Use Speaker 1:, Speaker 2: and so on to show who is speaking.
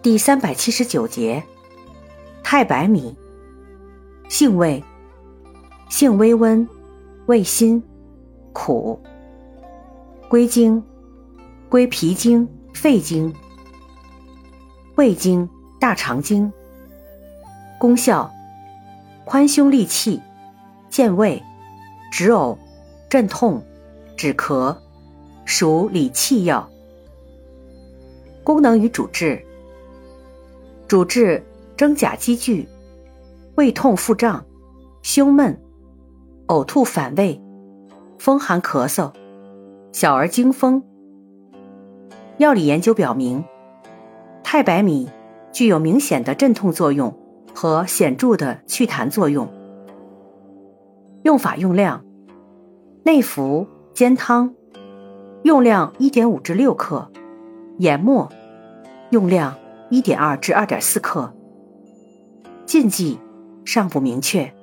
Speaker 1: 第三百七十九节，太白米，性味，性微温，味辛，苦，归经，归脾经、肺经、胃经、大肠经。功效，宽胸利气，健胃，止呕，镇痛，止咳，属理气药。功能与主治。主治真假积聚、胃痛腹胀、胸闷、呕吐反胃、风寒咳嗽、小儿惊风。药理研究表明，太白米具有明显的镇痛作用和显著的祛痰作用。用法用量：内服煎汤，用量一点五至六克；研末，用量。一点二至二点四克。禁忌尚不明确。